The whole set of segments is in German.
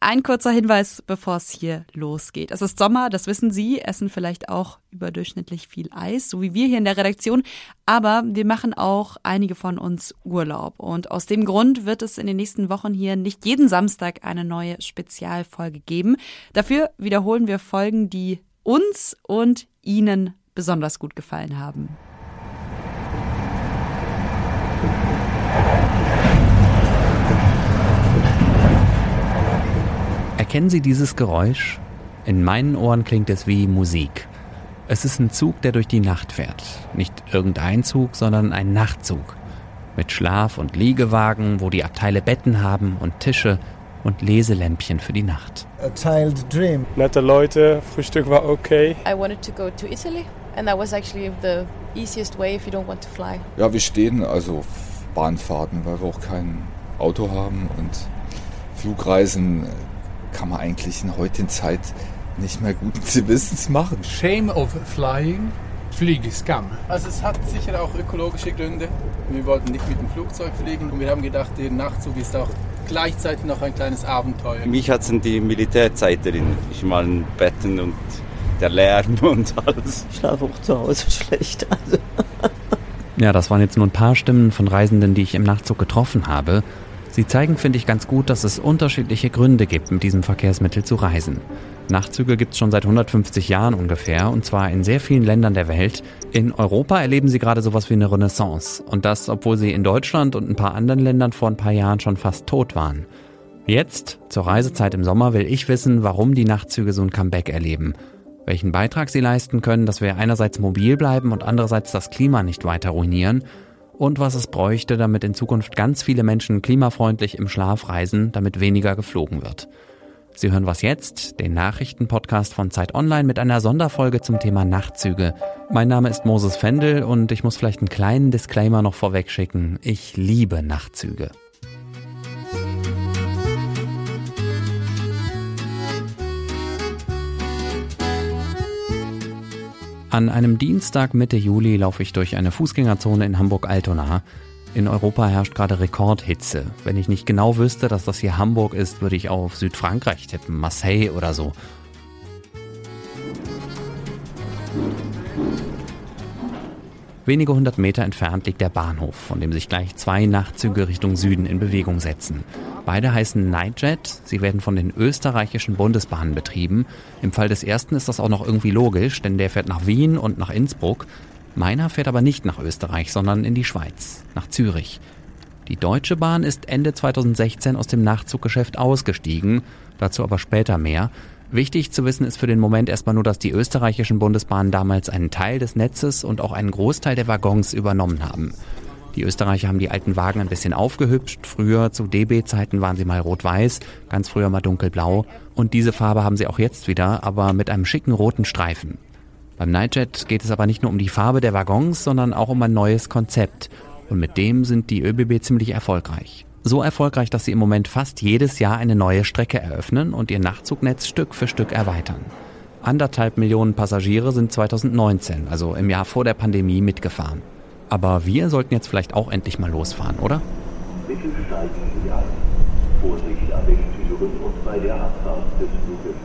Ein kurzer Hinweis, bevor es hier losgeht. Es ist Sommer, das wissen Sie, essen vielleicht auch überdurchschnittlich viel Eis, so wie wir hier in der Redaktion. Aber wir machen auch einige von uns Urlaub. Und aus dem Grund wird es in den nächsten Wochen hier nicht jeden Samstag eine neue Spezialfolge geben. Dafür wiederholen wir Folgen, die uns und Ihnen besonders gut gefallen haben. Erkennen Sie dieses Geräusch? In meinen Ohren klingt es wie Musik. Es ist ein Zug, der durch die Nacht fährt. Nicht irgendein Zug, sondern ein Nachtzug. Mit Schlaf- und Liegewagen, wo die Abteile Betten haben und Tische und Leselämpchen für die Nacht. A child dream. Nette Leute, Frühstück war okay. I wanted to go to Italy and that was actually the easiest way if you don't want to fly. Ja, wir stehen also Bahnfahrten, weil wir auch kein Auto haben und Flugreisen kann man eigentlich in heutigen Zeit nicht mehr guten Gewissens machen. Shame of flying, Fliegeskam. Also es hat sicher auch ökologische Gründe. Wir wollten nicht mit dem Flugzeug fliegen und wir haben gedacht, der Nachtzug ist auch gleichzeitig noch ein kleines Abenteuer. Mich hat es an die Militärzeit erinnert. Ich mal Betten und der Lärm und alles. Ich schlafe auch zu Hause schlecht. Also. Ja, das waren jetzt nur ein paar Stimmen von Reisenden, die ich im Nachtzug getroffen habe. Sie zeigen, finde ich, ganz gut, dass es unterschiedliche Gründe gibt, mit diesem Verkehrsmittel zu reisen. Nachtzüge gibt es schon seit 150 Jahren ungefähr, und zwar in sehr vielen Ländern der Welt. In Europa erleben sie gerade sowas wie eine Renaissance. Und das, obwohl sie in Deutschland und ein paar anderen Ländern vor ein paar Jahren schon fast tot waren. Jetzt, zur Reisezeit im Sommer, will ich wissen, warum die Nachtzüge so ein Comeback erleben. Welchen Beitrag sie leisten können, dass wir einerseits mobil bleiben und andererseits das Klima nicht weiter ruinieren und was es bräuchte, damit in Zukunft ganz viele Menschen klimafreundlich im Schlaf reisen, damit weniger geflogen wird. Sie hören was jetzt, den Nachrichtenpodcast von Zeit Online mit einer Sonderfolge zum Thema Nachtzüge. Mein Name ist Moses Fendel und ich muss vielleicht einen kleinen Disclaimer noch vorweg schicken. Ich liebe Nachtzüge. An einem Dienstag Mitte Juli laufe ich durch eine Fußgängerzone in Hamburg-Altona. In Europa herrscht gerade Rekordhitze. Wenn ich nicht genau wüsste, dass das hier Hamburg ist, würde ich auf Südfrankreich tippen, Marseille oder so. Wenige hundert Meter entfernt liegt der Bahnhof, von dem sich gleich zwei Nachtzüge Richtung Süden in Bewegung setzen. Beide heißen Nightjet. Sie werden von den österreichischen Bundesbahnen betrieben. Im Fall des ersten ist das auch noch irgendwie logisch, denn der fährt nach Wien und nach Innsbruck. Meiner fährt aber nicht nach Österreich, sondern in die Schweiz, nach Zürich. Die Deutsche Bahn ist Ende 2016 aus dem Nachtzuggeschäft ausgestiegen, dazu aber später mehr. Wichtig zu wissen ist für den Moment erstmal nur, dass die österreichischen Bundesbahnen damals einen Teil des Netzes und auch einen Großteil der Waggons übernommen haben. Die Österreicher haben die alten Wagen ein bisschen aufgehübscht. Früher zu DB-Zeiten waren sie mal rot-weiß, ganz früher mal dunkelblau. Und diese Farbe haben sie auch jetzt wieder, aber mit einem schicken roten Streifen. Beim Nightjet geht es aber nicht nur um die Farbe der Waggons, sondern auch um ein neues Konzept. Und mit dem sind die ÖBB ziemlich erfolgreich. So erfolgreich, dass sie im Moment fast jedes Jahr eine neue Strecke eröffnen und ihr Nachtzugnetz Stück für Stück erweitern. Anderthalb Millionen Passagiere sind 2019, also im Jahr vor der Pandemie, mitgefahren. Aber wir sollten jetzt vielleicht auch endlich mal losfahren, oder? Bitte steigen Sie ein. Vorsicht an den Türen und bei der Abfahrt des Fluges.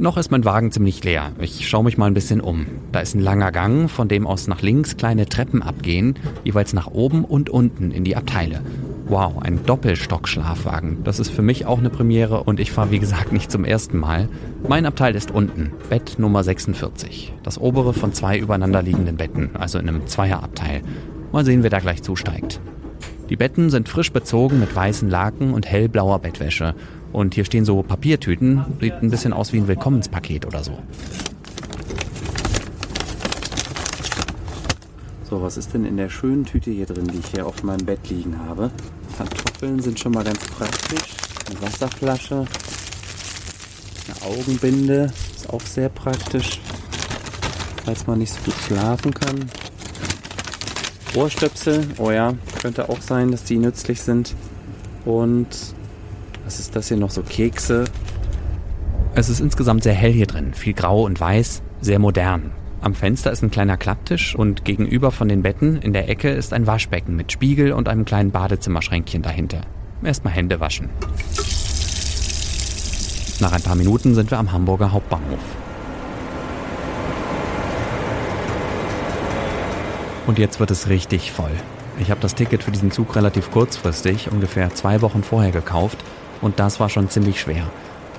Noch ist mein Wagen ziemlich leer. Ich schaue mich mal ein bisschen um. Da ist ein langer Gang, von dem aus nach links kleine Treppen abgehen, jeweils nach oben und unten in die Abteile. Wow, ein Doppelstockschlafwagen. Das ist für mich auch eine Premiere und ich fahre wie gesagt nicht zum ersten Mal. Mein Abteil ist unten, Bett Nummer 46. Das obere von zwei übereinanderliegenden Betten, also in einem Zweierabteil. Mal sehen, wer da gleich zusteigt. Die Betten sind frisch bezogen mit weißen Laken und hellblauer Bettwäsche. Und hier stehen so Papiertüten. Sieht ein bisschen aus wie ein Willkommenspaket oder so. So, was ist denn in der schönen Tüte hier drin, die ich hier auf meinem Bett liegen habe? Kartoffeln sind schon mal ganz praktisch. Eine Wasserflasche. Eine Augenbinde. Ist auch sehr praktisch. Falls man nicht so gut schlafen kann. Ohrstöpsel. Oh ja, könnte auch sein, dass die nützlich sind. Und was ist das hier noch? So Kekse. Es ist insgesamt sehr hell hier drin. Viel grau und weiß. Sehr modern. Am Fenster ist ein kleiner Klapptisch und gegenüber von den Betten in der Ecke ist ein Waschbecken mit Spiegel und einem kleinen Badezimmerschränkchen dahinter. Erstmal Hände waschen. Nach ein paar Minuten sind wir am Hamburger Hauptbahnhof. Und jetzt wird es richtig voll. Ich habe das Ticket für diesen Zug relativ kurzfristig, ungefähr zwei Wochen vorher gekauft und das war schon ziemlich schwer.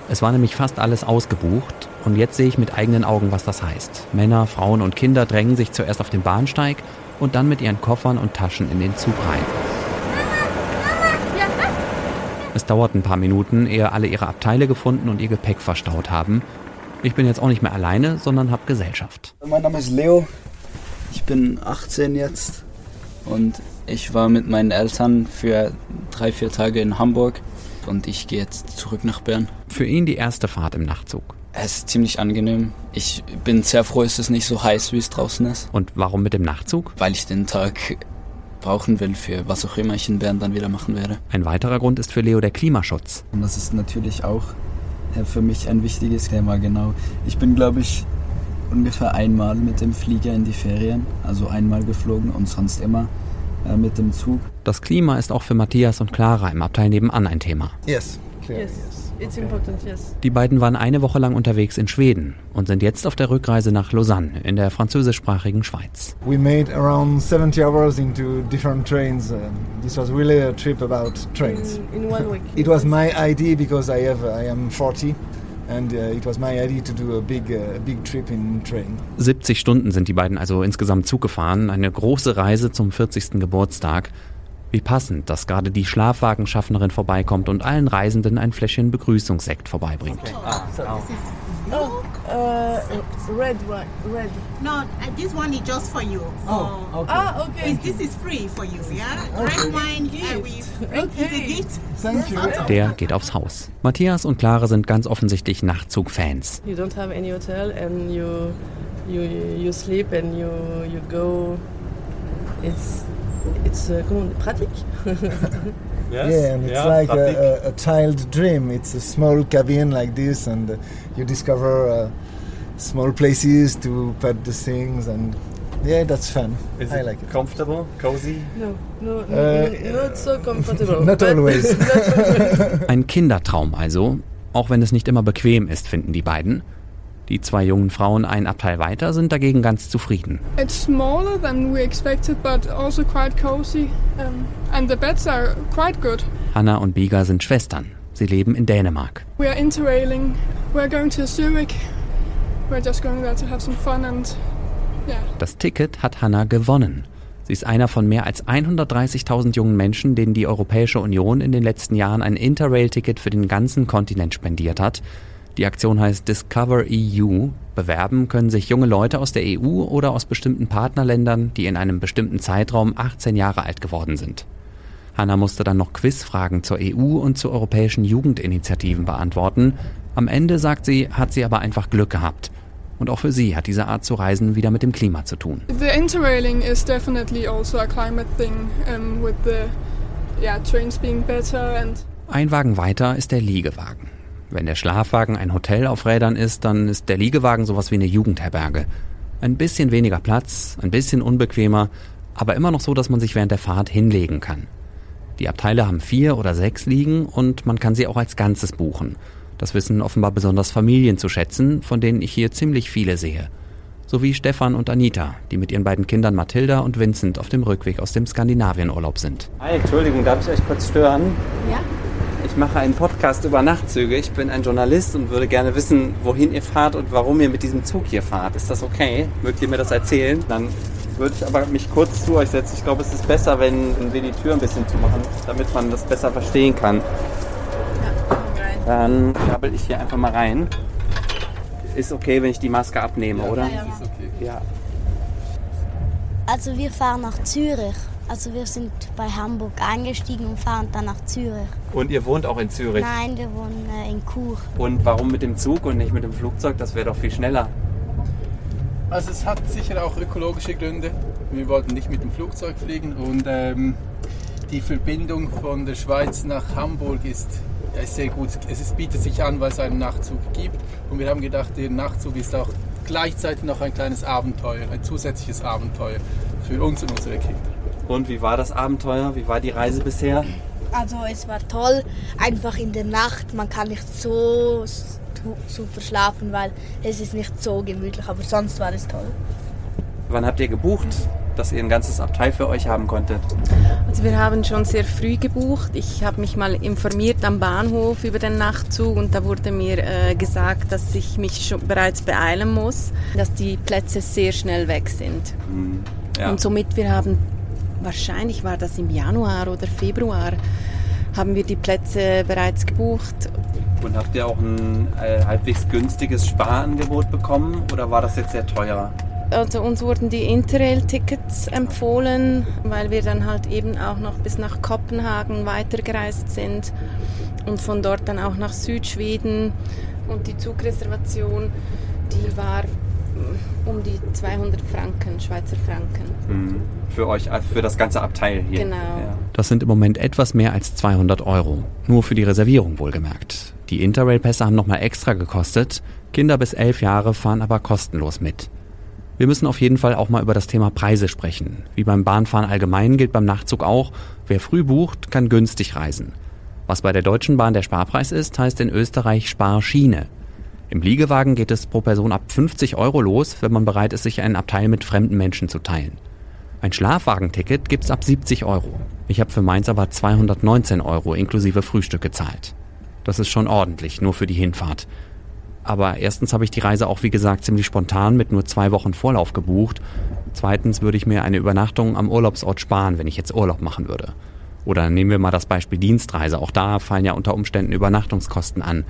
Es war nämlich fast alles ausgebucht und jetzt sehe ich mit eigenen Augen, was das heißt. Männer, Frauen und Kinder drängen sich zuerst auf den Bahnsteig und dann mit ihren Koffern und Taschen in den Zug rein. Es dauert ein paar Minuten, ehe alle ihre Abteile gefunden und ihr Gepäck verstaut haben. Ich bin jetzt auch nicht mehr alleine, sondern habe Gesellschaft. Mein Name ist Leo. Ich bin 18 jetzt und ich war mit meinen Eltern für drei, vier Tage in Hamburg und ich gehe jetzt zurück nach Bern. Für ihn die erste Fahrt im Nachtzug. Es ist ziemlich angenehm. Ich bin sehr froh, dass es nicht so heiß, wie es draußen ist. Und warum mit dem Nachtzug? Weil ich den Tag brauchen will für was auch immer ich in Bern dann wieder machen werde. Ein weiterer Grund ist für Leo der Klimaschutz. Und das ist natürlich auch äh, für mich ein wichtiges Thema, genau. Ich bin, glaube ich, ungefähr einmal mit dem Flieger in die Ferien, also einmal geflogen und sonst immer äh, mit dem Zug. Das Klima ist auch für Matthias und Clara im Abteil nebenan ein Thema. Yes, Yes. yes. It's important, yes. Die beiden waren eine Woche lang unterwegs in Schweden und sind jetzt auf der Rückreise nach Lausanne in der französischsprachigen Schweiz. We made around 70 hours into different trains. This was really a trip about trains. In, in one week. It was my idea because I have I am 40, and uh, it was my idea to do a big uh, a big trip in train. 70 Stunden sind die beiden also insgesamt Zug gefahren, eine große Reise zum 40. Geburtstag. Wie passend, dass gerade die Schlafwagenschaffnerin vorbeikommt und allen Reisenden ein Fläschchen Begrüßungssekt vorbeibringt. Oh, uh, red, one, red. No, uh, this one is just for you. Oh, okay. Ah, okay. This, this is free for you, yeah? Red wine, uh, gift. Thank you. Der geht aufs Haus. Matthias und Clara sind ganz offensichtlich Nachtzug-Fans. You don't have any hotel and you you you sleep and you you go. It's it's uh, comment pratique. Yeah, and it's like a, a, a child dream. It's a small cabin like this, and uh, you discover uh, small places to put the things, and yeah, that's fun. I like it. comfortable, cozy? no, no, no, Uh, not so comfortable. not but- always. not always. Ein Kindertraum also, auch wenn es nicht immer bequem ist, finden die beiden. Die zwei jungen Frauen ein Abteil weiter sind dagegen ganz zufrieden. It's smaller than we expected, but also quite cozy. Um, and the beds are quite good. Hanna und Biga sind Schwestern. Sie leben in Dänemark. We are interrailing. We're going to Zurich. We're just going there to have some fun and yeah. Das Ticket hat Hanna gewonnen. Sie ist einer von mehr als 130.000 jungen Menschen, denen die Europäische Union in den letzten Jahren ein Interrail-Ticket für den ganzen Kontinent spendiert hat. Die Aktion heißt Discover EU. Bewerben können sich junge Leute aus der EU oder aus bestimmten Partnerländern, die in einem bestimmten Zeitraum 18 Jahre alt geworden sind. Hanna musste dann noch Quizfragen zur EU und zu europäischen Jugendinitiativen beantworten. Am Ende, sagt sie, hat sie aber einfach Glück gehabt. Und auch für sie hat diese Art zu reisen wieder mit dem Klima zu tun. The interrailing is definitely also a climate thing um, with the yeah trains being better and Ein Wagen weiter ist der Liegewagen. Wenn der Schlafwagen ein Hotel auf Rädern ist, dann ist der Liegewagen sowas wie eine Jugendherberge. Ein bisschen weniger Platz, ein bisschen unbequemer, aber immer noch so, dass man sich während der Fahrt hinlegen kann. Die Abteile haben vier oder sechs Liegen und man kann sie auch als Ganzes buchen. Das wissen offenbar besonders Familien zu schätzen, von denen ich hier ziemlich viele sehe. So wie Stefan und Anita, die mit ihren beiden Kindern Mathilda und Vincent auf dem Rückweg aus dem Skandinavienurlaub sind. Hi, Entschuldigung, darf ich euch kurz stören? Ja? Ich mache einen Podcast über Nachtzüge. Ich bin ein Journalist und würde gerne wissen, wohin ihr fahrt und warum ihr mit diesem Zug hier fahrt. Ist das okay? Mögt ihr mir das erzählen? Dann würde ich aber mich kurz zu euch setzen. Ich glaube, es ist besser, wenn wir die Tür ein bisschen zumachen, damit man das besser verstehen kann. Dann krabbel ich hier einfach mal rein. Ist okay, wenn ich die Maske abnehme, oder? ja. Ist okay. Ja. Also wir fahren nach Zürich. Also wir sind bei Hamburg eingestiegen und fahren dann nach Zürich. Und ihr wohnt auch in Zürich? Nein, wir wohnen äh, in Chur. Und warum mit dem Zug und nicht mit dem Flugzeug? Das wäre doch viel schneller. Also es hat sicher auch ökologische Gründe. Wir wollten nicht mit dem Flugzeug fliegen und ähm, Die Verbindung von der Schweiz nach Hamburg ist, ist sehr gut. Es ist, bietet sich an, weil es einen Nachtzug gibt. Und wir haben gedacht, der Nachtzug ist auch gleichzeitig noch ein kleines Abenteuer, ein zusätzliches Abenteuer für uns und unsere Kinder. Und wie war das Abenteuer? Wie war die Reise bisher? Also es war toll, einfach in der Nacht. Man kann nicht so super schlafen, weil es ist nicht so gemütlich, aber sonst war es toll. Wann habt ihr gebucht, dass ihr ein ganzes Abteil für euch haben konntet? Also wir haben schon sehr früh gebucht. Ich habe mich mal informiert am Bahnhof über den Nachtzug und da wurde mir äh, gesagt, dass ich mich schon bereits beeilen muss, dass die Plätze sehr schnell weg sind. Mhm. Ja. Und somit wir haben wahrscheinlich war das im Januar oder Februar haben wir die Plätze bereits gebucht. Und habt ihr auch ein äh, halbwegs günstiges Sparangebot bekommen oder war das jetzt sehr teuer? Also uns wurden die Interrail-Tickets empfohlen, weil wir dann halt eben auch noch bis nach Kopenhagen weitergereist sind und von dort dann auch nach Südschweden. Und die Zugreservation, die war um die 200 Franken, Schweizer Franken. Mhm. Für euch, äh, für das ganze Abteil hier. Genau. Ja. Das sind im Moment etwas mehr als 200 Euro. Nur für die Reservierung wohlgemerkt. Die Interrail-Pässe haben nochmal extra gekostet. Kinder bis elf Jahre fahren aber kostenlos mit. Wir müssen auf jeden Fall auch mal über das Thema Preise sprechen. Wie beim Bahnfahren allgemein gilt beim Nachtzug auch, wer früh bucht, kann günstig reisen. Was bei der Deutschen Bahn der Sparpreis ist, heißt in Österreich Sparschiene. Im Liegewagen geht es pro Person ab 50 Euro los, wenn man bereit ist, sich einen Abteil mit fremden Menschen zu teilen. Ein Schlafwagenticket gibt's ab 70 Euro. Ich habe für Mainz aber 219 Euro inklusive Frühstück gezahlt. Das ist schon ordentlich, nur für die Hinfahrt. Aber erstens habe ich die Reise auch wie gesagt ziemlich spontan mit nur zwei Wochen Vorlauf gebucht. Zweitens würde ich mir eine Übernachtung am Urlaubsort sparen, wenn ich jetzt Urlaub machen würde. Oder nehmen wir mal das Beispiel Dienstreise. Auch da fallen ja unter Umständen Übernachtungskosten an.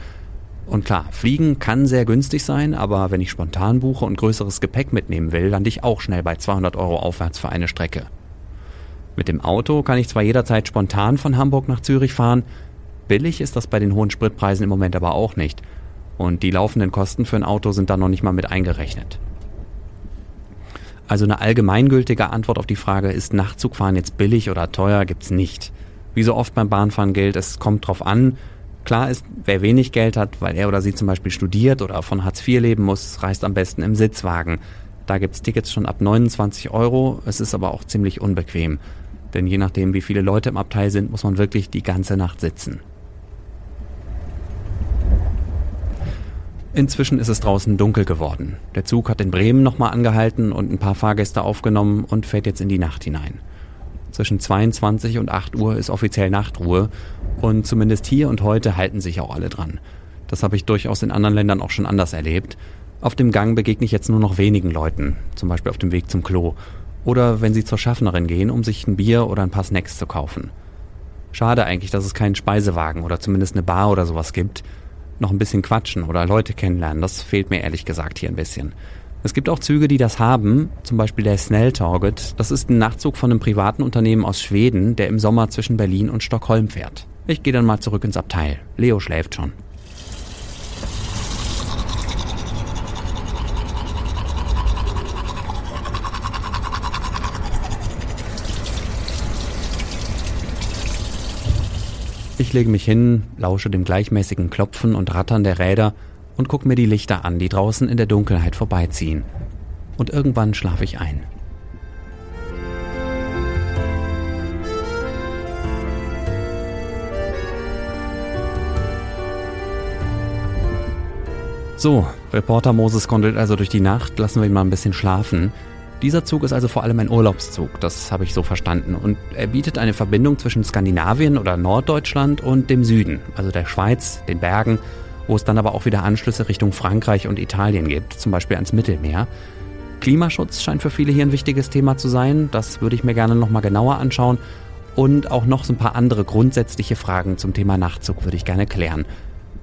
Und klar, Fliegen kann sehr günstig sein, aber wenn ich spontan buche und größeres Gepäck mitnehmen will, lande ich auch schnell bei 200 Euro aufwärts für eine Strecke. Mit dem Auto kann ich zwar jederzeit spontan von Hamburg nach Zürich fahren, billig ist das bei den hohen Spritpreisen im Moment aber auch nicht. Und die laufenden Kosten für ein Auto sind da noch nicht mal mit eingerechnet. Also eine allgemeingültige Antwort auf die Frage, ist Nachtzugfahren jetzt billig oder teuer, gibt's nicht. Wie so oft beim Bahnfahren gilt, es kommt drauf an, Klar ist, wer wenig Geld hat, weil er oder sie zum Beispiel studiert oder von Hartz IV leben muss, reist am besten im Sitzwagen. Da gibt's Tickets schon ab 29 Euro, es ist aber auch ziemlich unbequem. Denn je nachdem, wie viele Leute im Abteil sind, muss man wirklich die ganze Nacht sitzen. Inzwischen ist es draußen dunkel geworden. Der Zug hat in Bremen nochmal angehalten und ein paar Fahrgäste aufgenommen und fährt jetzt in die Nacht hinein. Zwischen 22 und 8 Uhr ist offiziell Nachtruhe und zumindest hier und heute halten sich auch alle dran. Das habe ich durchaus in anderen Ländern auch schon anders erlebt. Auf dem Gang begegne ich jetzt nur noch wenigen Leuten, zum Beispiel auf dem Weg zum Klo. Oder wenn sie zur Schaffnerin gehen, um sich ein Bier oder ein paar Snacks zu kaufen. Schade eigentlich, dass es keinen Speisewagen oder zumindest eine Bar oder sowas gibt. Noch ein bisschen quatschen oder Leute kennenlernen, das fehlt mir ehrlich gesagt hier ein bisschen. Es gibt auch Züge, die das haben, zum Beispiel der Snell Target. Das ist ein Nachtzug von einem privaten Unternehmen aus Schweden, der im Sommer zwischen Berlin und Stockholm fährt. Ich gehe dann mal zurück ins Abteil. Leo schläft schon. Ich lege mich hin, lausche dem gleichmäßigen Klopfen und Rattern der Räder und gucke mir die Lichter an, die draußen in der Dunkelheit vorbeiziehen. Und irgendwann schlafe ich ein. So, Reporter Moses kondelt also durch die Nacht, lassen wir ihn mal ein bisschen schlafen. Dieser Zug ist also vor allem ein Urlaubszug, das habe ich so verstanden. Und er bietet eine Verbindung zwischen Skandinavien oder Norddeutschland und dem Süden, also der Schweiz, den Bergen, wo es dann aber auch wieder Anschlüsse Richtung Frankreich und Italien gibt, zum Beispiel ans Mittelmeer. Klimaschutz scheint für viele hier ein wichtiges Thema zu sein, das würde ich mir gerne nochmal genauer anschauen. Und auch noch so ein paar andere grundsätzliche Fragen zum Thema Nachtzug würde ich gerne klären.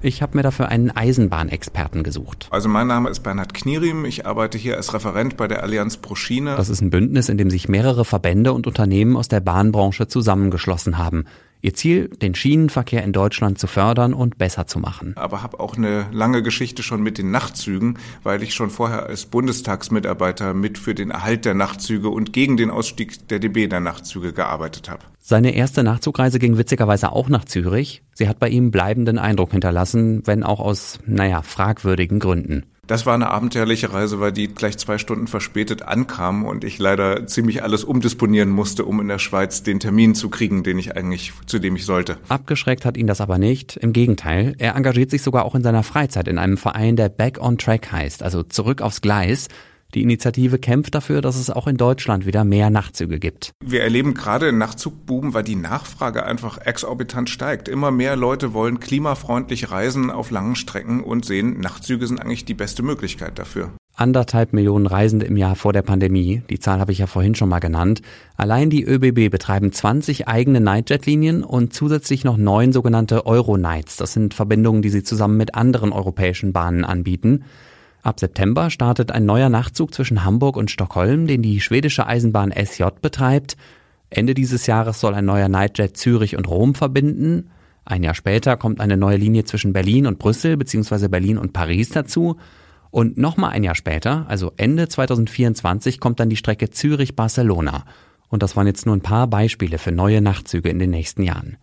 Ich habe mir dafür einen Eisenbahnexperten gesucht. Also mein Name ist Bernhard Knierim. Ich arbeite hier als Referent bei der Allianz Proschine. Das ist ein Bündnis, in dem sich mehrere Verbände und Unternehmen aus der Bahnbranche zusammengeschlossen haben. Ihr Ziel, den Schienenverkehr in Deutschland zu fördern und besser zu machen. Aber habe auch eine lange Geschichte schon mit den Nachtzügen, weil ich schon vorher als Bundestagsmitarbeiter mit für den Erhalt der Nachtzüge und gegen den Ausstieg der DB der Nachtzüge gearbeitet habe. Seine erste Nachtzugreise ging witzigerweise auch nach Zürich. Sie hat bei ihm bleibenden Eindruck hinterlassen, wenn auch aus, naja, fragwürdigen Gründen. Das war eine abenteuerliche Reise, weil die gleich zwei Stunden verspätet ankam und ich leider ziemlich alles umdisponieren musste, um in der Schweiz den Termin zu kriegen, den ich eigentlich, zu dem ich sollte. Abgeschreckt hat ihn das aber nicht. Im Gegenteil, er engagiert sich sogar auch in seiner Freizeit in einem Verein, der Back on Track heißt, also zurück aufs Gleis. Die Initiative kämpft dafür, dass es auch in Deutschland wieder mehr Nachtzüge gibt. Wir erleben gerade in Nachtzugbuben, weil die Nachfrage einfach exorbitant steigt. Immer mehr Leute wollen klimafreundlich reisen auf langen Strecken und sehen, Nachtzüge sind eigentlich die beste Möglichkeit dafür. Anderthalb Millionen Reisende im Jahr vor der Pandemie. Die Zahl habe ich ja vorhin schon mal genannt. Allein die ÖBB betreiben 20 eigene Nightjet-Linien und zusätzlich noch neun sogenannte Euro-Nights. Das sind Verbindungen, die sie zusammen mit anderen europäischen Bahnen anbieten. Ab September startet ein neuer Nachtzug zwischen Hamburg und Stockholm, den die schwedische Eisenbahn SJ betreibt. Ende dieses Jahres soll ein neuer Nightjet Zürich und Rom verbinden. Ein Jahr später kommt eine neue Linie zwischen Berlin und Brüssel bzw. Berlin und Paris dazu. Und nochmal ein Jahr später, also Ende 2024, kommt dann die Strecke Zürich-Barcelona. Und das waren jetzt nur ein paar Beispiele für neue Nachtzüge in den nächsten Jahren.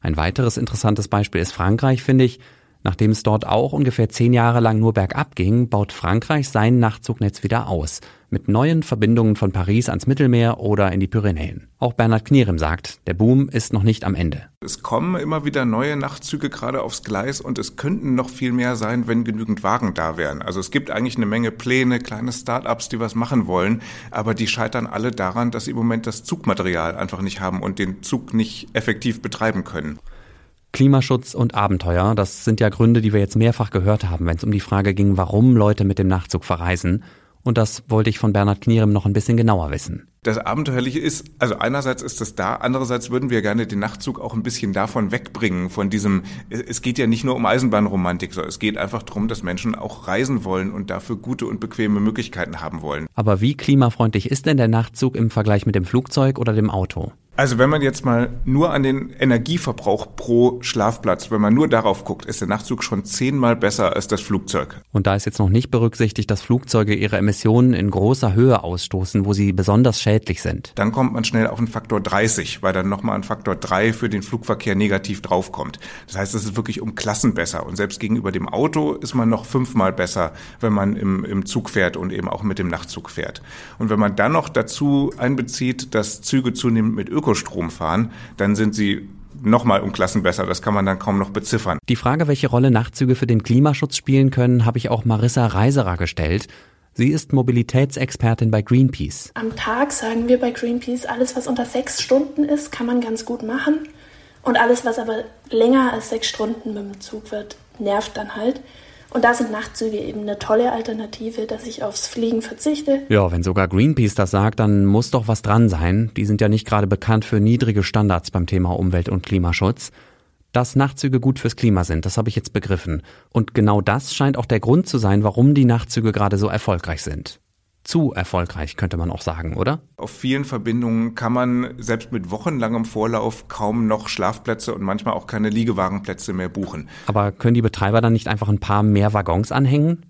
Ein weiteres interessantes Beispiel ist Frankreich, finde ich. Nachdem es dort auch ungefähr zehn Jahre lang nur bergab ging, baut Frankreich sein Nachtzugnetz wieder aus. Mit neuen Verbindungen von Paris ans Mittelmeer oder in die Pyrenäen. Auch Bernhard Knierem sagt, der Boom ist noch nicht am Ende. Es kommen immer wieder neue Nachtzüge gerade aufs Gleis und es könnten noch viel mehr sein, wenn genügend Wagen da wären. Also es gibt eigentlich eine Menge Pläne, kleine Start-ups, die was machen wollen, aber die scheitern alle daran, dass sie im Moment das Zugmaterial einfach nicht haben und den Zug nicht effektiv betreiben können. Klimaschutz und Abenteuer, das sind ja Gründe, die wir jetzt mehrfach gehört haben, wenn es um die Frage ging, warum Leute mit dem Nachtzug verreisen. Und das wollte ich von Bernhard Knierem noch ein bisschen genauer wissen. Das Abenteuerliche ist, also einerseits ist das da, andererseits würden wir gerne den Nachtzug auch ein bisschen davon wegbringen, von diesem, es geht ja nicht nur um Eisenbahnromantik, sondern es geht einfach darum, dass Menschen auch reisen wollen und dafür gute und bequeme Möglichkeiten haben wollen. Aber wie klimafreundlich ist denn der Nachtzug im Vergleich mit dem Flugzeug oder dem Auto? Also wenn man jetzt mal nur an den Energieverbrauch pro Schlafplatz, wenn man nur darauf guckt, ist der Nachtzug schon zehnmal besser als das Flugzeug. Und da ist jetzt noch nicht berücksichtigt, dass Flugzeuge ihre Emissionen in großer Höhe ausstoßen, wo sie besonders schädlich sind. Dann kommt man schnell auf einen Faktor 30, weil dann nochmal ein Faktor 3 für den Flugverkehr negativ draufkommt. Das heißt, es ist wirklich um Klassen besser. Und selbst gegenüber dem Auto ist man noch fünfmal besser, wenn man im, im Zug fährt und eben auch mit dem Nachtzug fährt. Und wenn man dann noch dazu einbezieht, dass Züge zunehmend mit Öko Ökostrom fahren, dann sind sie nochmal um Klassen besser. Das kann man dann kaum noch beziffern. Die Frage, welche Rolle Nachtzüge für den Klimaschutz spielen können, habe ich auch Marissa Reiserer gestellt. Sie ist Mobilitätsexpertin bei Greenpeace. Am Tag sagen wir bei Greenpeace, alles was unter sechs Stunden ist, kann man ganz gut machen. Und alles, was aber länger als sechs Stunden mit dem Zug wird, nervt dann halt. Und da sind Nachtzüge eben eine tolle Alternative, dass ich aufs Fliegen verzichte. Ja, wenn sogar Greenpeace das sagt, dann muss doch was dran sein. Die sind ja nicht gerade bekannt für niedrige Standards beim Thema Umwelt- und Klimaschutz. Dass Nachtzüge gut fürs Klima sind, das habe ich jetzt begriffen. Und genau das scheint auch der Grund zu sein, warum die Nachtzüge gerade so erfolgreich sind zu erfolgreich, könnte man auch sagen, oder? Auf vielen Verbindungen kann man selbst mit wochenlangem Vorlauf kaum noch Schlafplätze und manchmal auch keine Liegewagenplätze mehr buchen. Aber können die Betreiber dann nicht einfach ein paar mehr Waggons anhängen?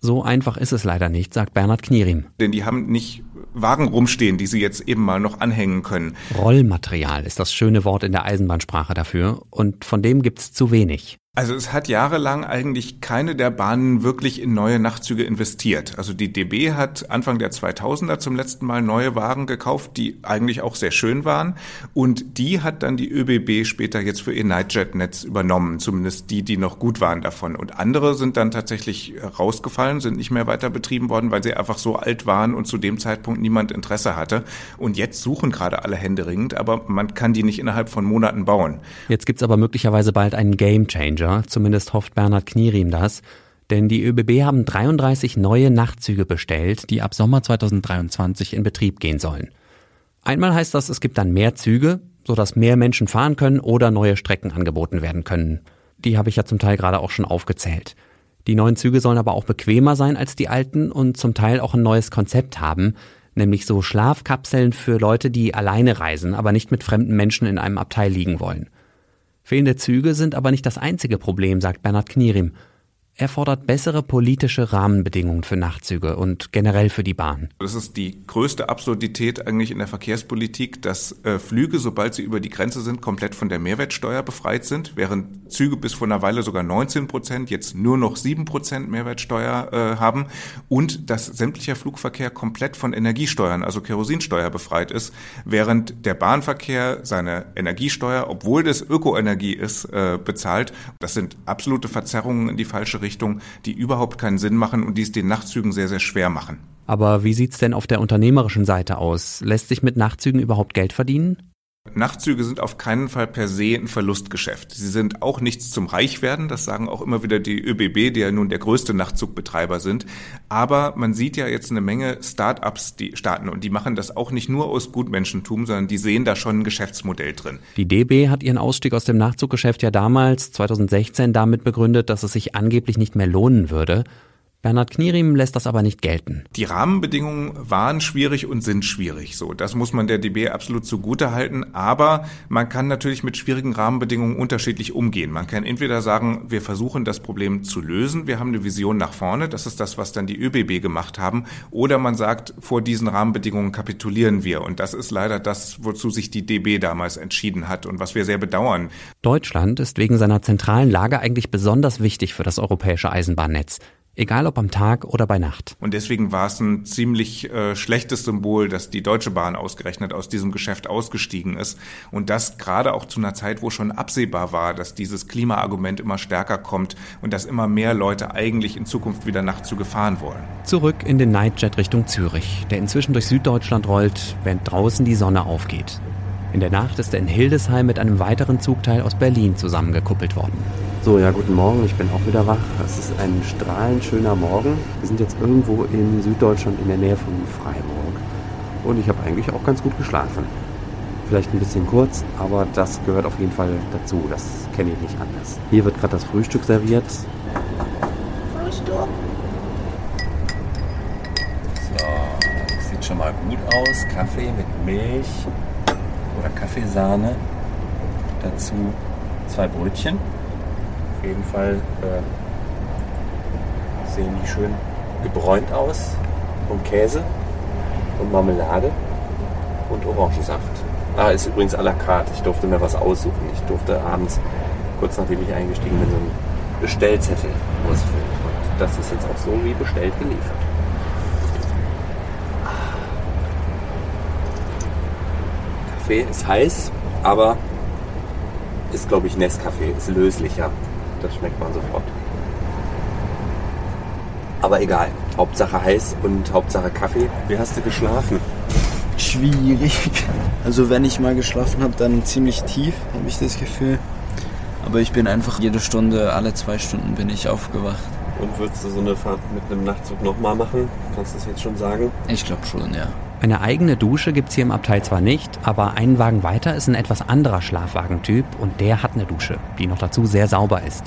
So einfach ist es leider nicht, sagt Bernhard Knierim. Denn die haben nicht Wagen rumstehen, die sie jetzt eben mal noch anhängen können. Rollmaterial ist das schöne Wort in der Eisenbahnsprache dafür und von dem gibt's zu wenig. Also es hat jahrelang eigentlich keine der Bahnen wirklich in neue Nachtzüge investiert. Also die DB hat Anfang der 2000er zum letzten Mal neue Wagen gekauft, die eigentlich auch sehr schön waren. Und die hat dann die ÖBB später jetzt für ihr Nightjet-Netz übernommen, zumindest die, die noch gut waren davon. Und andere sind dann tatsächlich rausgefallen, sind nicht mehr weiter betrieben worden, weil sie einfach so alt waren und zu dem Zeitpunkt niemand Interesse hatte. Und jetzt suchen gerade alle händeringend, aber man kann die nicht innerhalb von Monaten bauen. Jetzt gibt's aber möglicherweise bald einen Game Changer. Manager, zumindest hofft Bernhard Knierim das, denn die ÖBB haben 33 neue Nachtzüge bestellt, die ab Sommer 2023 in Betrieb gehen sollen. Einmal heißt das, es gibt dann mehr Züge, sodass mehr Menschen fahren können oder neue Strecken angeboten werden können. Die habe ich ja zum Teil gerade auch schon aufgezählt. Die neuen Züge sollen aber auch bequemer sein als die alten und zum Teil auch ein neues Konzept haben. nämlich so Schlafkapseln für Leute, die alleine reisen, aber nicht mit fremden Menschen in einem Abteil liegen wollen. Fehlende Züge sind aber nicht das einzige Problem, sagt Bernhard Knierim. Er fordert bessere politische Rahmenbedingungen für Nachtzüge und generell für die Bahn. Das ist die größte Absurdität eigentlich in der Verkehrspolitik, dass äh, Flüge, sobald sie über die Grenze sind, komplett von der Mehrwertsteuer befreit sind, während Züge bis vor einer Weile sogar 19 Prozent, jetzt nur noch 7 Prozent Mehrwertsteuer äh, haben und dass sämtlicher Flugverkehr komplett von Energiesteuern, also Kerosinsteuer befreit ist, während der Bahnverkehr seine Energiesteuer, obwohl das Ökoenergie ist, äh, bezahlt. Das sind absolute Verzerrungen in die falsche Richtung, die überhaupt keinen Sinn machen und die es den Nachtzügen sehr, sehr schwer machen. Aber wie sieht's denn auf der unternehmerischen Seite aus? Lässt sich mit Nachtzügen überhaupt Geld verdienen? Nachtzüge sind auf keinen Fall per se ein Verlustgeschäft. Sie sind auch nichts zum Reichwerden, das sagen auch immer wieder die ÖBB, die ja nun der größte Nachtzug-Betreiber sind. Aber man sieht ja jetzt eine Menge Start-ups, die starten und die machen das auch nicht nur aus Gutmenschentum, sondern die sehen da schon ein Geschäftsmodell drin. Die DB hat ihren Ausstieg aus dem Nachtzuggeschäft ja damals, 2016, damit begründet, dass es sich angeblich nicht mehr lohnen würde. Bernhard Knierim lässt das aber nicht gelten. Die Rahmenbedingungen waren schwierig und sind schwierig. So, das muss man der DB absolut zugute halten. Aber man kann natürlich mit schwierigen Rahmenbedingungen unterschiedlich umgehen. Man kann entweder sagen, wir versuchen das Problem zu lösen. Wir haben eine Vision nach vorne. Das ist das, was dann die ÖBB gemacht haben. Oder man sagt, vor diesen Rahmenbedingungen kapitulieren wir. Und das ist leider das, wozu sich die DB damals entschieden hat und was wir sehr bedauern. Deutschland ist wegen seiner zentralen Lage eigentlich besonders wichtig für das europäische Eisenbahnnetz. Egal ob am Tag oder bei Nacht. Und deswegen war es ein ziemlich äh, schlechtes Symbol, dass die Deutsche Bahn ausgerechnet aus diesem Geschäft ausgestiegen ist. Und das gerade auch zu einer Zeit, wo schon absehbar war, dass dieses Klimaargument immer stärker kommt und dass immer mehr Leute eigentlich in Zukunft wieder Nachtzüge fahren wollen. Zurück in den Nightjet Richtung Zürich, der inzwischen durch Süddeutschland rollt, während draußen die Sonne aufgeht. In der Nacht ist er in Hildesheim mit einem weiteren Zugteil aus Berlin zusammengekuppelt worden. So, ja, guten Morgen, ich bin auch wieder wach. Es ist ein strahlend schöner Morgen. Wir sind jetzt irgendwo in Süddeutschland in der Nähe von Freiburg. Und ich habe eigentlich auch ganz gut geschlafen. Vielleicht ein bisschen kurz, aber das gehört auf jeden Fall dazu. Das kenne ich nicht anders. Hier wird gerade das Frühstück serviert. Frühstück. So, sieht schon mal gut aus. Kaffee mit Milch oder Kaffeesahne. Dazu zwei Brötchen auf jeden Fall äh, sehen die schön gebräunt aus. Und Käse und Marmelade und Orangensaft. Ah, ist übrigens à la carte. Ich durfte mir was aussuchen. Ich durfte abends, kurz nachdem ich eingestiegen bin, so einen Bestellzettel ausfüllen. Und das ist jetzt auch so wie bestellt geliefert. Kaffee ist heiß, aber ist, glaube ich, Nescafé, ist löslicher das schmeckt man sofort. Aber egal, Hauptsache heiß und Hauptsache Kaffee. Wie hast du geschlafen? Schwierig. Also wenn ich mal geschlafen habe, dann ziemlich tief, habe ich das Gefühl. Aber ich bin einfach jede Stunde, alle zwei Stunden bin ich aufgewacht. Und würdest du so eine Fahrt mit einem Nachtzug nochmal machen? Kannst du das jetzt schon sagen? Ich glaube schon, ja. Eine eigene Dusche gibt es hier im Abteil zwar nicht, aber einen Wagen weiter ist ein etwas anderer Schlafwagentyp und der hat eine Dusche, die noch dazu sehr sauber ist.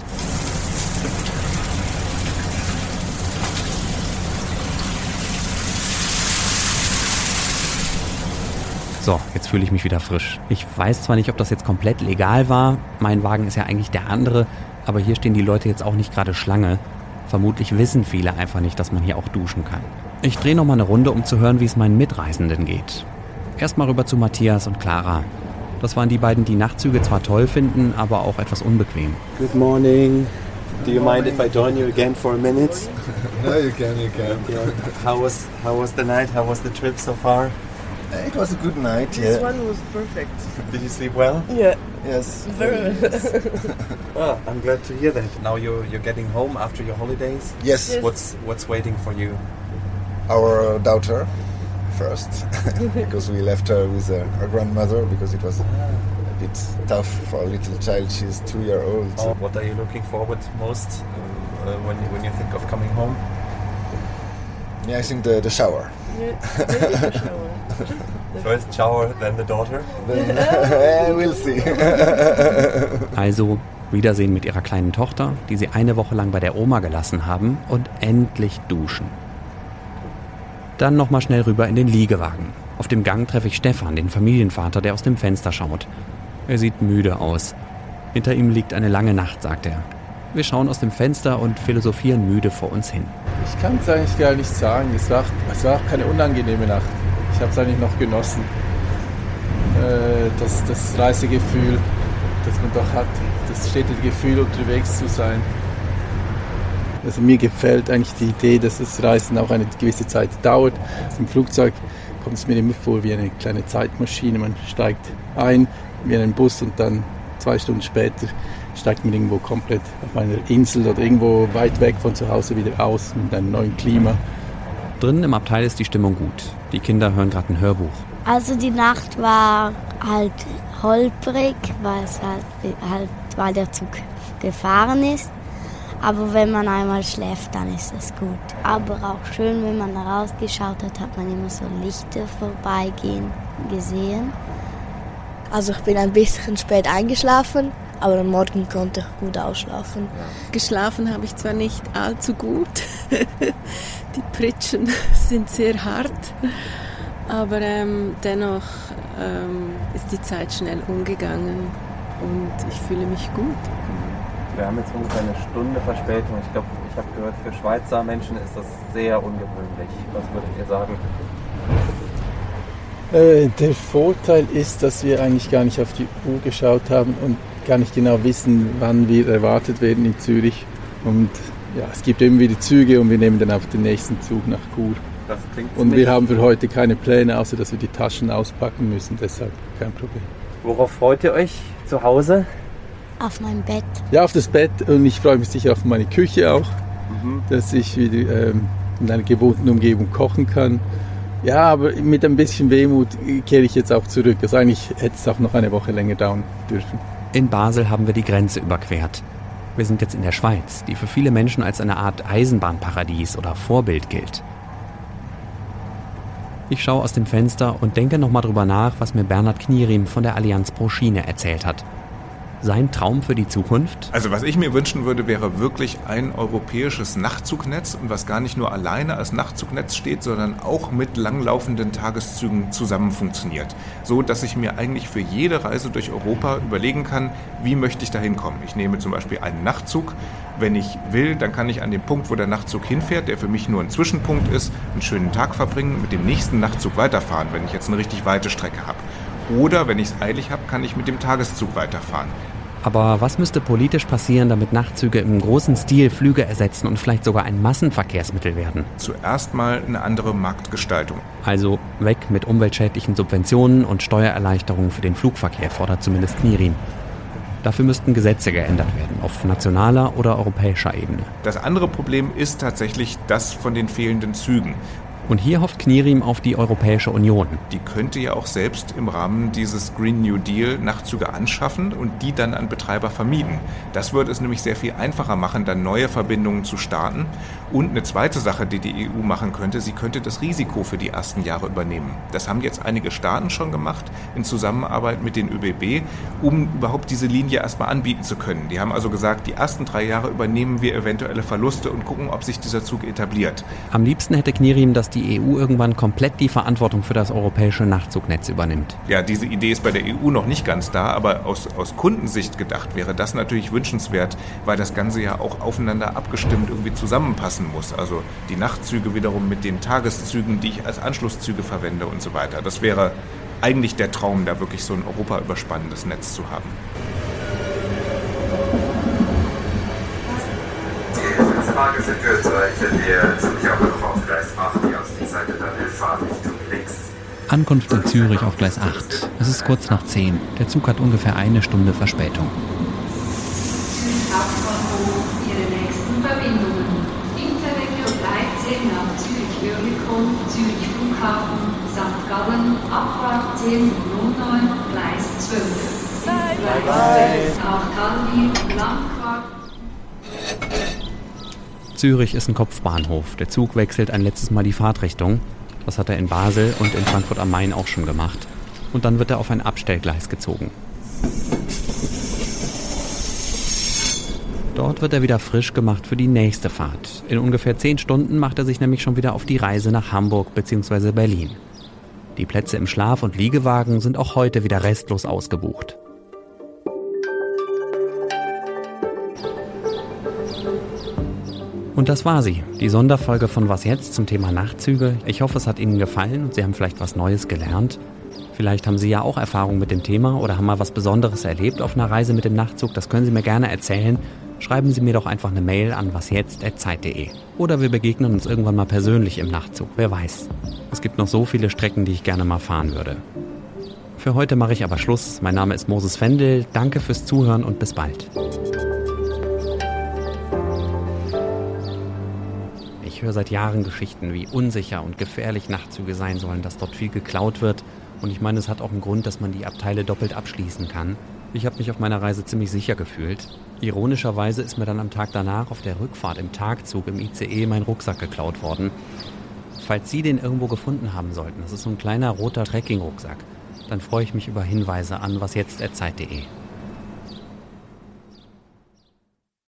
So, jetzt fühle ich mich wieder frisch. Ich weiß zwar nicht, ob das jetzt komplett legal war, mein Wagen ist ja eigentlich der andere, aber hier stehen die Leute jetzt auch nicht gerade Schlange. Vermutlich wissen viele einfach nicht, dass man hier auch duschen kann. Ich drehe nochmal eine Runde, um zu hören, wie es meinen Mitreisenden geht. Erstmal rüber zu Matthias und Clara. Das waren die beiden, die Nachtzüge zwar toll finden, aber auch etwas unbequem. Good morning. Do you mind if I join you again for a minute? no, you can, you can. Yeah. How was how was the night? How was the trip so far? It was a good night. This yeah. one was perfect. Did you sleep well? Yeah. Yes. Very well, I'm glad to hear that. Now you're you're getting home after your holidays. Yes. Yes. What's what's waiting for you? Our daughter first, because we left her with uh, her grandmother because it was a bit tough for a little child. She's two year old. Oh, what are you looking forward most uh, when you, when you think of coming home? Yeah, I think the, the shower. Yeah, maybe the shower. First shower, then the daughter. Then, we'll see. Also Wiedersehen mit ihrer kleinen Tochter, die sie eine Woche lang bei der Oma gelassen haben und endlich duschen. Dann nochmal schnell rüber in den Liegewagen. Auf dem Gang treffe ich Stefan, den Familienvater, der aus dem Fenster schaut. Er sieht müde aus. Hinter ihm liegt eine lange Nacht, sagt er. Wir schauen aus dem Fenster und philosophieren müde vor uns hin. Ich kann es eigentlich gar nicht sagen. Es war, es war auch keine unangenehme Nacht. Ich habe es eigentlich noch genossen. Äh, das, das Reisegefühl, das man doch hat. Das stetige Gefühl, unterwegs zu sein. Also mir gefällt eigentlich die Idee, dass das Reisen auch eine gewisse Zeit dauert. Im Flugzeug kommt es mir immer vor wie eine kleine Zeitmaschine. Man steigt ein wie in einen Bus und dann zwei Stunden später steigt man irgendwo komplett auf einer Insel oder irgendwo weit weg von zu Hause wieder aus mit einem neuen Klima. Drinnen im Abteil ist die Stimmung gut. Die Kinder hören gerade ein Hörbuch. Also die Nacht war halt holprig, weil, es halt, halt, weil der Zug gefahren ist. Aber wenn man einmal schläft, dann ist es gut. Aber auch schön, wenn man rausgeschaut hat, hat man immer so Lichter vorbeigehen gesehen. Also ich bin ein bisschen spät eingeschlafen, aber am Morgen konnte ich gut ausschlafen. Geschlafen habe ich zwar nicht allzu gut, die Pritschen sind sehr hart, aber ähm, dennoch ähm, ist die Zeit schnell umgegangen und ich fühle mich gut. Wir haben jetzt ungefähr eine Stunde Verspätung. Ich glaube, ich habe gehört, für Schweizer Menschen ist das sehr ungewöhnlich. Was würdet ihr sagen? Äh, der Vorteil ist, dass wir eigentlich gar nicht auf die Uhr geschaut haben und gar nicht genau wissen, wann wir erwartet werden in Zürich. Und ja, es gibt immer wieder Züge und wir nehmen dann auf den nächsten Zug nach Chur. Das klingt Und wir haben für heute keine Pläne, außer dass wir die Taschen auspacken müssen, deshalb kein Problem. Worauf freut ihr euch zu Hause? Auf mein Bett. Ja, auf das Bett und ich freue mich sicher auf meine Küche auch, dass ich wieder ähm, in einer gewohnten Umgebung kochen kann. Ja, aber mit ein bisschen Wehmut kehre ich jetzt auch zurück. Also eigentlich hätte es auch noch eine Woche länger dauern dürfen. In Basel haben wir die Grenze überquert. Wir sind jetzt in der Schweiz, die für viele Menschen als eine Art Eisenbahnparadies oder Vorbild gilt. Ich schaue aus dem Fenster und denke nochmal drüber nach, was mir Bernhard Knierim von der Allianz Pro Schiene erzählt hat. Sein Traum für die Zukunft? Also was ich mir wünschen würde, wäre wirklich ein europäisches Nachtzugnetz und was gar nicht nur alleine als Nachtzugnetz steht, sondern auch mit langlaufenden Tageszügen zusammen funktioniert. So, dass ich mir eigentlich für jede Reise durch Europa überlegen kann, wie möchte ich da hinkommen. Ich nehme zum Beispiel einen Nachtzug. Wenn ich will, dann kann ich an dem Punkt, wo der Nachtzug hinfährt, der für mich nur ein Zwischenpunkt ist, einen schönen Tag verbringen und mit dem nächsten Nachtzug weiterfahren, wenn ich jetzt eine richtig weite Strecke habe. Oder wenn ich es eilig habe, kann ich mit dem Tageszug weiterfahren. Aber was müsste politisch passieren, damit Nachtzüge im großen Stil Flüge ersetzen und vielleicht sogar ein Massenverkehrsmittel werden? Zuerst mal eine andere Marktgestaltung. Also weg mit umweltschädlichen Subventionen und Steuererleichterungen für den Flugverkehr, fordert zumindest Knirim. Dafür müssten Gesetze geändert werden, auf nationaler oder europäischer Ebene. Das andere Problem ist tatsächlich das von den fehlenden Zügen. Und hier hofft Knirim auf die Europäische Union. Die könnte ja auch selbst im Rahmen dieses Green New Deal Nachtzüge anschaffen und die dann an Betreiber vermieten. Das würde es nämlich sehr viel einfacher machen, dann neue Verbindungen zu starten. Und eine zweite Sache, die die EU machen könnte, sie könnte das Risiko für die ersten Jahre übernehmen. Das haben jetzt einige Staaten schon gemacht in Zusammenarbeit mit den ÖBB, um überhaupt diese Linie erstmal anbieten zu können. Die haben also gesagt, die ersten drei Jahre übernehmen wir eventuelle Verluste und gucken, ob sich dieser Zug etabliert. Am liebsten hätte Knirim, dass die EU irgendwann komplett die Verantwortung für das europäische Nachtzugnetz übernimmt. Ja, diese Idee ist bei der EU noch nicht ganz da, aber aus, aus Kundensicht gedacht wäre das natürlich wünschenswert, weil das Ganze ja auch aufeinander abgestimmt irgendwie zusammenpassen muss. Also die Nachtzüge wiederum mit den Tageszügen, die ich als Anschlusszüge verwende und so weiter. Das wäre eigentlich der Traum, da wirklich so ein europaüberspannendes Netz zu haben. Frage sind wir solche, die ziemlich auch noch auf Gleis 8, die auf die Seite dann in Fahrrichtung links. Ankunft in Zürich auf Gleis 8. Es ist kurz nach 10. Der Zug hat ungefähr eine Stunde Verspätung. Hauptbahnhof, Ihre nächsten Verbindungen. Interregio 13 nach Zürich-Oerlikon, Zürich Flughafen, St. Gallen, Abfahrt 10.09, Gleis 12. Gleis 12 nach Tallinn, Landquart. Zürich ist ein Kopfbahnhof. Der Zug wechselt ein letztes Mal die Fahrtrichtung. Das hat er in Basel und in Frankfurt am Main auch schon gemacht. Und dann wird er auf ein Abstellgleis gezogen. Dort wird er wieder frisch gemacht für die nächste Fahrt. In ungefähr zehn Stunden macht er sich nämlich schon wieder auf die Reise nach Hamburg bzw. Berlin. Die Plätze im Schlaf- und Liegewagen sind auch heute wieder restlos ausgebucht. Und das war sie, die Sonderfolge von Was jetzt zum Thema Nachtzüge. Ich hoffe, es hat Ihnen gefallen und Sie haben vielleicht was Neues gelernt. Vielleicht haben Sie ja auch Erfahrung mit dem Thema oder haben mal was Besonderes erlebt auf einer Reise mit dem Nachtzug. Das können Sie mir gerne erzählen. Schreiben Sie mir doch einfach eine Mail an wasjetzt.zeit.de. Oder wir begegnen uns irgendwann mal persönlich im Nachtzug, wer weiß. Es gibt noch so viele Strecken, die ich gerne mal fahren würde. Für heute mache ich aber Schluss. Mein Name ist Moses Fendel. Danke fürs Zuhören und bis bald. Ich höre seit Jahren Geschichten, wie unsicher und gefährlich Nachtzüge sein sollen, dass dort viel geklaut wird. Und ich meine, es hat auch einen Grund, dass man die Abteile doppelt abschließen kann. Ich habe mich auf meiner Reise ziemlich sicher gefühlt. Ironischerweise ist mir dann am Tag danach auf der Rückfahrt im Tagzug im ICE mein Rucksack geklaut worden. Falls Sie den irgendwo gefunden haben sollten, das ist so ein kleiner roter Trekkingrucksack, dann freue ich mich über Hinweise an wasjetzt.zeit.de.